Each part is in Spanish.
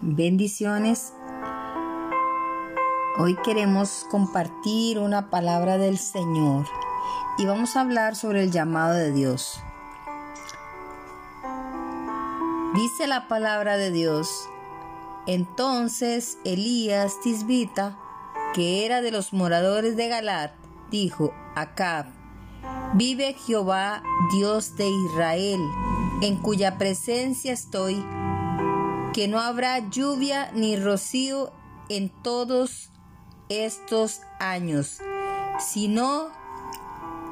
Bendiciones. Hoy queremos compartir una palabra del Señor y vamos a hablar sobre el llamado de Dios. Dice la palabra de Dios. Entonces Elías Tisbita, que era de los moradores de Galat, dijo a Acab, vive Jehová, Dios de Israel, en cuya presencia estoy, que no habrá lluvia ni rocío en todos estos años, sino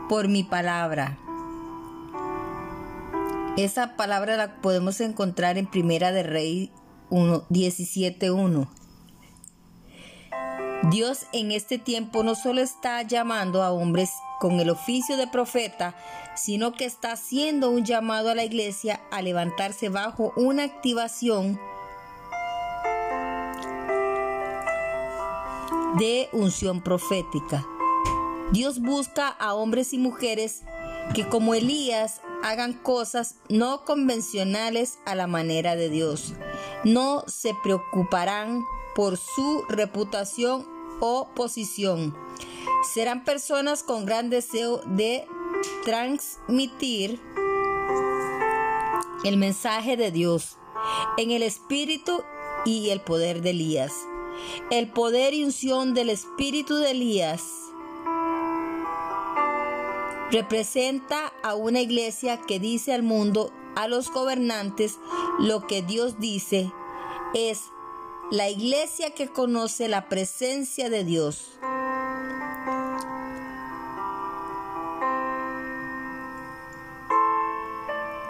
por mi palabra. Esa palabra la podemos encontrar en Primera de Rey 1, 17.1. Dios en este tiempo no solo está llamando a hombres con el oficio de profeta, sino que está haciendo un llamado a la iglesia a levantarse bajo una activación de unción profética. Dios busca a hombres y mujeres que como Elías hagan cosas no convencionales a la manera de Dios. No se preocuparán por su reputación o posición. Serán personas con gran deseo de transmitir el mensaje de Dios en el espíritu y el poder de Elías. El poder y unción del espíritu de Elías representa a una iglesia que dice al mundo, a los gobernantes, lo que Dios dice. Es la iglesia que conoce la presencia de Dios.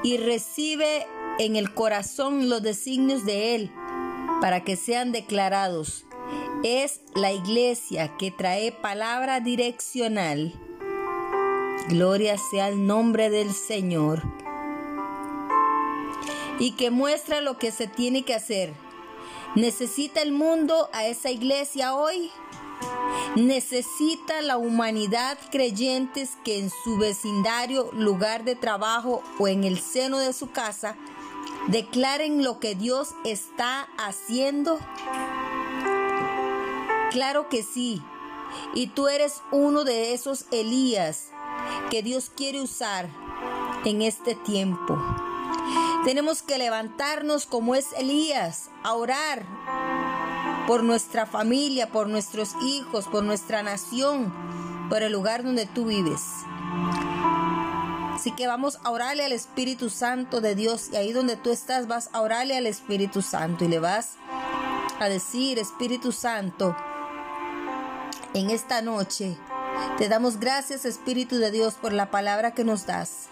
Y recibe en el corazón los designios de Él para que sean declarados. Es la iglesia que trae palabra direccional. Gloria sea el nombre del Señor. Y que muestra lo que se tiene que hacer. ¿Necesita el mundo a esa iglesia hoy? ¿Necesita la humanidad creyentes que en su vecindario, lugar de trabajo o en el seno de su casa declaren lo que Dios está haciendo? Claro que sí. Y tú eres uno de esos Elías que Dios quiere usar en este tiempo. Tenemos que levantarnos como es Elías, a orar por nuestra familia, por nuestros hijos, por nuestra nación, por el lugar donde tú vives. Así que vamos a orarle al Espíritu Santo de Dios y ahí donde tú estás vas a orarle al Espíritu Santo y le vas a decir, Espíritu Santo, en esta noche te damos gracias Espíritu de Dios por la palabra que nos das.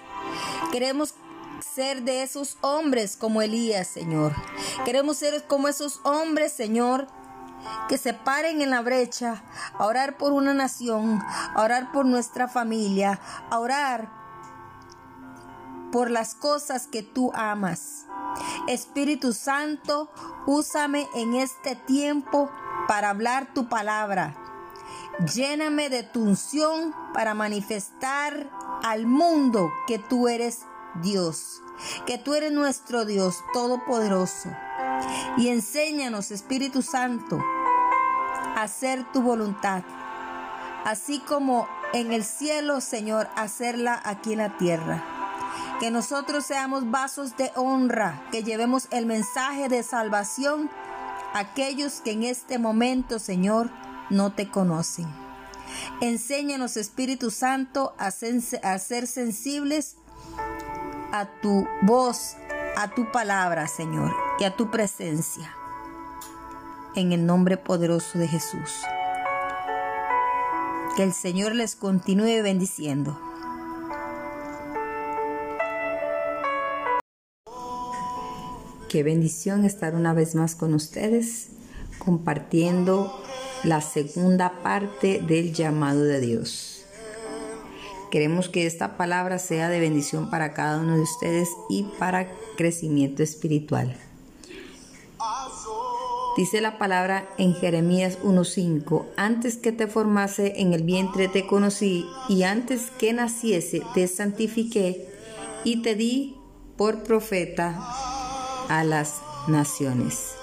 Queremos ser de esos hombres como Elías, Señor. Queremos ser como esos hombres, Señor, que se paren en la brecha a orar por una nación, a orar por nuestra familia, a orar por las cosas que tú amas. Espíritu Santo, úsame en este tiempo para hablar tu palabra. Lléname de tu unción para manifestar al mundo que tú eres Dios, que tú eres nuestro Dios todopoderoso. Y enséñanos, Espíritu Santo, a hacer tu voluntad, así como en el cielo, Señor, hacerla aquí en la tierra. Que nosotros seamos vasos de honra, que llevemos el mensaje de salvación a aquellos que en este momento, Señor, no te conocen. Enséñanos, Espíritu Santo, a ser, sensibles a tu voz, a tu palabra, Señor, y a tu presencia. En el nombre poderoso de Jesús. Que el Señor les continúe bendiciendo. Qué bendición estar una vez más con ustedes compartiendo la segunda parte del llamado de Dios. Queremos que esta palabra sea de bendición para cada uno de ustedes y para crecimiento espiritual. Dice la palabra en Jeremías 1.5, antes que te formase en el vientre te conocí y antes que naciese te santifiqué y te di por profeta a las naciones.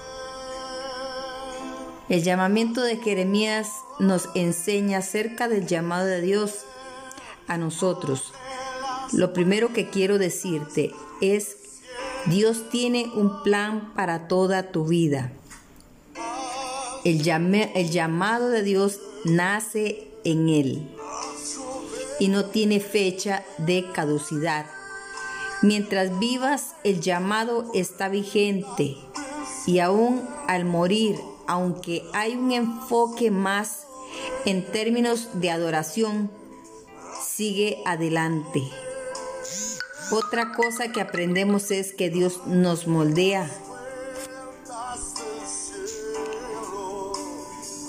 El llamamiento de Jeremías nos enseña acerca del llamado de Dios a nosotros. Lo primero que quiero decirte es, Dios tiene un plan para toda tu vida. El, el llamado de Dios nace en Él y no tiene fecha de caducidad. Mientras vivas, el llamado está vigente y aún al morir, aunque hay un enfoque más en términos de adoración, sigue adelante. Otra cosa que aprendemos es que Dios nos moldea.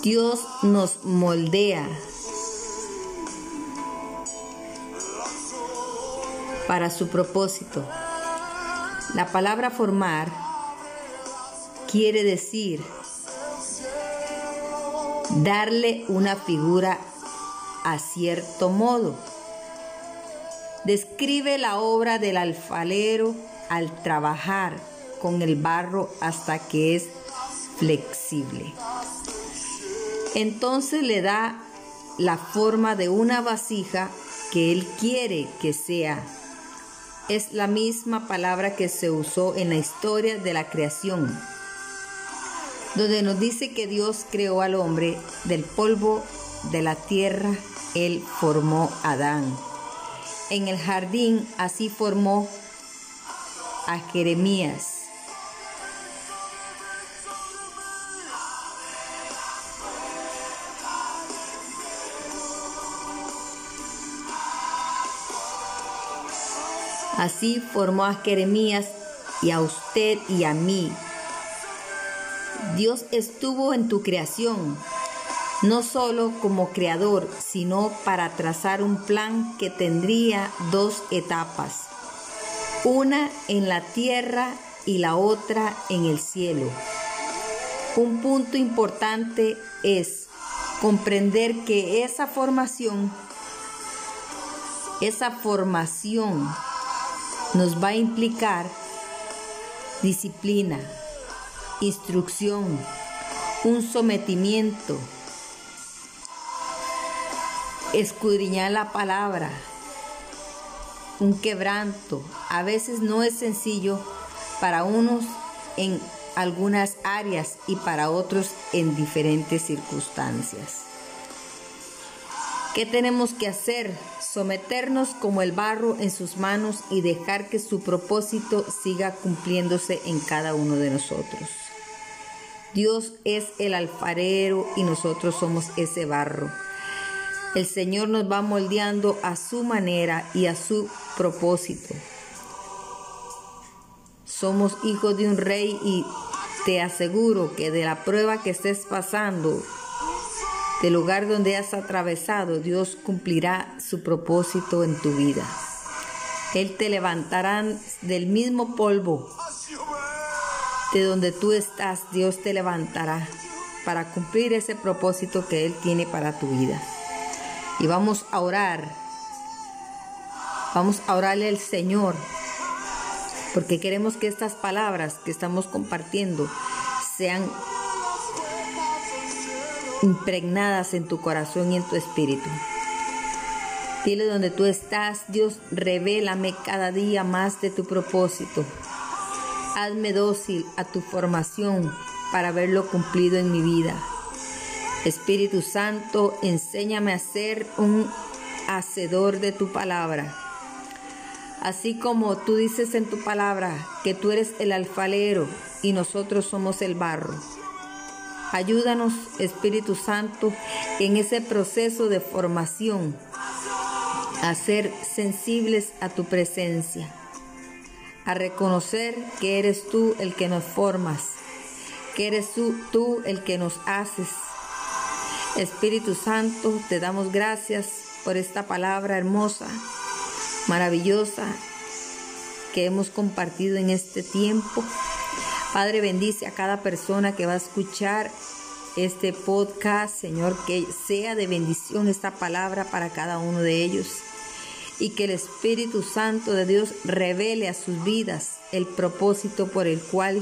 Dios nos moldea para su propósito. La palabra formar quiere decir darle una figura a cierto modo. Describe la obra del alfalero al trabajar con el barro hasta que es flexible. Entonces le da la forma de una vasija que él quiere que sea es la misma palabra que se usó en la historia de la creación, donde nos dice que Dios creó al hombre del polvo de la tierra, Él formó a Adán. En el jardín así formó a Jeremías. Así formó a Jeremías y a usted y a mí. Dios estuvo en tu creación, no solo como creador, sino para trazar un plan que tendría dos etapas, una en la tierra y la otra en el cielo. Un punto importante es comprender que esa formación, esa formación nos va a implicar disciplina, instrucción, un sometimiento, escudriñar la palabra, un quebranto. A veces no es sencillo para unos en algunas áreas y para otros en diferentes circunstancias. ¿Qué tenemos que hacer? Someternos como el barro en sus manos y dejar que su propósito siga cumpliéndose en cada uno de nosotros. Dios es el alfarero y nosotros somos ese barro. El Señor nos va moldeando a su manera y a su propósito. Somos hijos de un rey y te aseguro que de la prueba que estés pasando, del lugar donde has atravesado, Dios cumplirá su propósito en tu vida. Él te levantará del mismo polvo de donde tú estás, Dios te levantará para cumplir ese propósito que Él tiene para tu vida. Y vamos a orar, vamos a orarle al Señor, porque queremos que estas palabras que estamos compartiendo sean impregnadas en tu corazón y en tu espíritu. Dile donde tú estás, Dios, revélame cada día más de tu propósito. Hazme dócil a tu formación para verlo cumplido en mi vida. Espíritu Santo, enséñame a ser un hacedor de tu palabra. Así como tú dices en tu palabra que tú eres el alfalero y nosotros somos el barro. Ayúdanos, Espíritu Santo, en ese proceso de formación a ser sensibles a tu presencia, a reconocer que eres tú el que nos formas, que eres tú, tú el que nos haces. Espíritu Santo, te damos gracias por esta palabra hermosa, maravillosa que hemos compartido en este tiempo. Padre, bendice a cada persona que va a escuchar este podcast, Señor, que sea de bendición esta palabra para cada uno de ellos y que el Espíritu Santo de Dios revele a sus vidas el propósito por el cual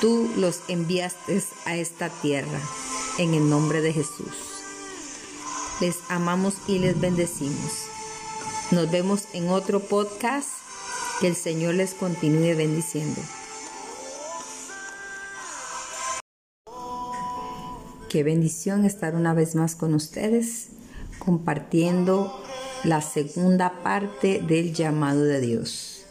tú los enviaste a esta tierra. en el nombre de Jesús. Les amamos y les bendecimos. Nos vemos en otro podcast. Que el Señor les continúe bendiciendo. Qué bendición estar una vez más con ustedes compartiendo la segunda parte del llamado de Dios.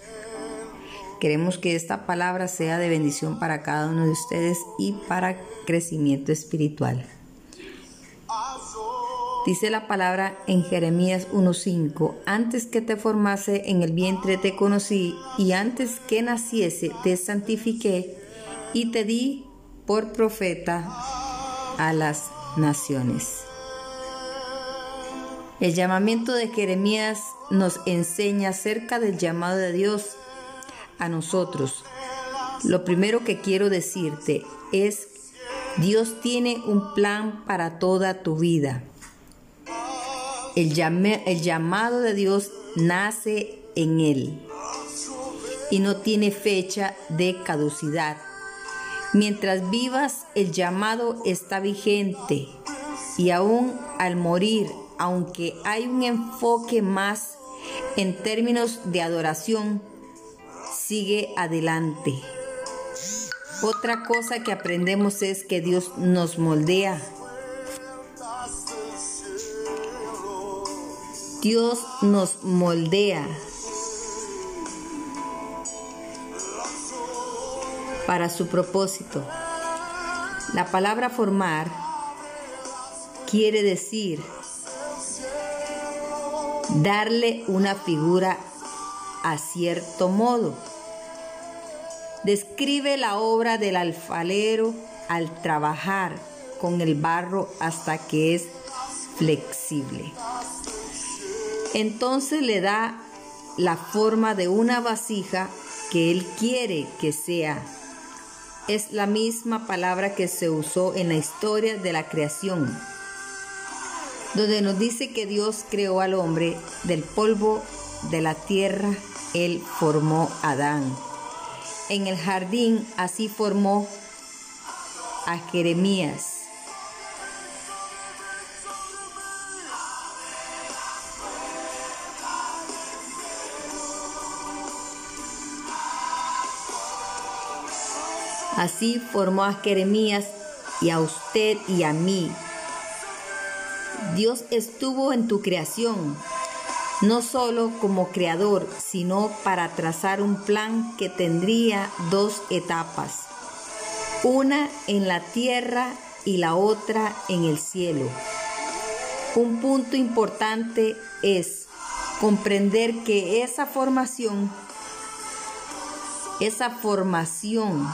Queremos que esta palabra sea de bendición para cada uno de ustedes y para crecimiento espiritual. Dice la palabra en Jeremías 1.5, antes que te formase en el vientre te conocí y antes que naciese te santifiqué y te di por profeta a las naciones. El llamamiento de Jeremías nos enseña acerca del llamado de Dios a nosotros. Lo primero que quiero decirte es, Dios tiene un plan para toda tu vida. El, llamado de Dios nace en Él y no tiene fecha de caducidad. Mientras vivas, el llamado está vigente y aún al morir aunque hay un enfoque más en términos de adoración, sigue adelante. Otra cosa que aprendemos es que Dios nos moldea. Dios nos moldea para su propósito. La palabra formar quiere decir darle una figura a cierto modo. Describe la obra del alfalero al trabajar con el barro hasta que es flexible. Entonces le da la forma de una vasija que él quiere que sea. Es la misma palabra que se usó en la historia de la creación donde nos dice que Dios creó al hombre del polvo de la tierra, Él formó a Adán. En el jardín así formó a Jeremías. Así formó a Jeremías y a usted y a mí Dios estuvo en tu creación, no solo como creador, sino para trazar un plan que tendría dos etapas, una en la tierra y la otra en el cielo. Un punto importante es comprender que esa formación, esa formación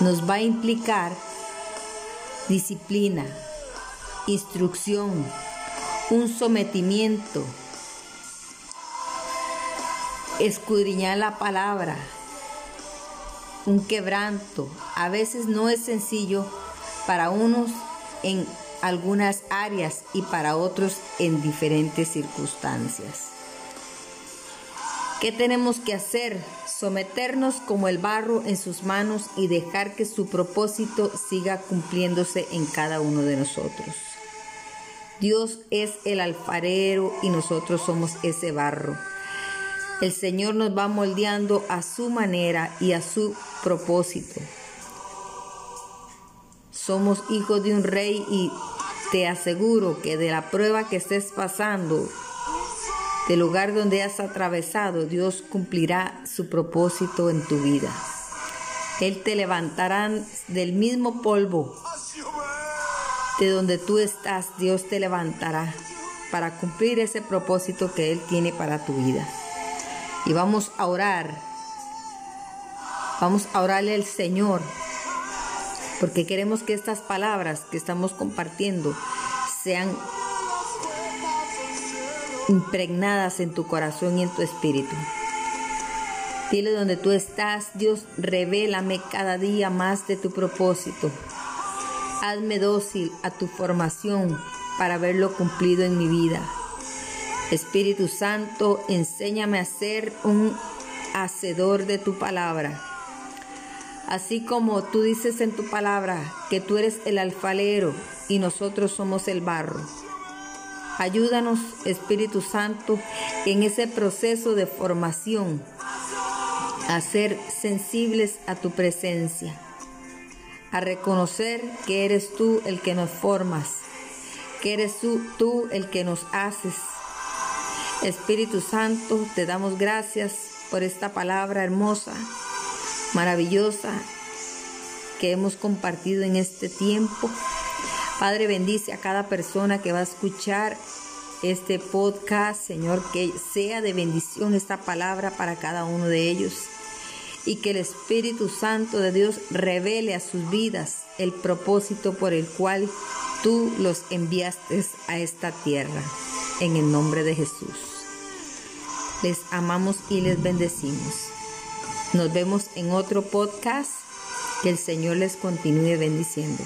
nos va a implicar disciplina, instrucción, un sometimiento, escudriñar la palabra, un quebranto. A veces no es sencillo para unos en algunas áreas y para otros en diferentes circunstancias. ¿Qué tenemos que hacer? Someternos como el barro en sus manos y dejar que su propósito siga cumpliéndose en cada uno de nosotros. Dios es el alfarero y nosotros somos ese barro. El Señor nos va moldeando a su manera y a su propósito. Somos hijos de un rey y te aseguro que de la prueba que estés pasando, del lugar donde has atravesado, Dios cumplirá su propósito en tu vida. Él te levantará del mismo polvo de donde tú estás, Dios te levantará para cumplir ese propósito que Él tiene para tu vida. Y vamos a orar. Vamos a orarle al Señor. Porque queremos que estas palabras que estamos compartiendo sean impregnadas en tu corazón y en tu espíritu. Dile donde tú estás, Dios, revélame cada día más de tu propósito. Hazme dócil a tu formación para verlo cumplido en mi vida. Espíritu Santo, enséñame a ser un hacedor de tu palabra. Así como tú dices en tu palabra que tú eres el alfalero y nosotros somos el barro. Ayúdanos, Espíritu Santo, en ese proceso de formación a ser sensibles a tu presencia, a reconocer que eres tú el que nos formas, que eres tú, tú el que nos haces. Espíritu Santo, te damos gracias por esta palabra hermosa, maravillosa que hemos compartido en este tiempo. Padre, bendice a cada persona que va a escuchar este podcast, Señor, que sea de bendición esta palabra para cada uno de ellos y que el Espíritu Santo de Dios revele a sus vidas el propósito por el cual tú los enviaste a esta tierra, en el nombre de Jesús. Les amamos y les bendecimos. Nos vemos en otro podcast. Que el Señor les continúe bendiciendo.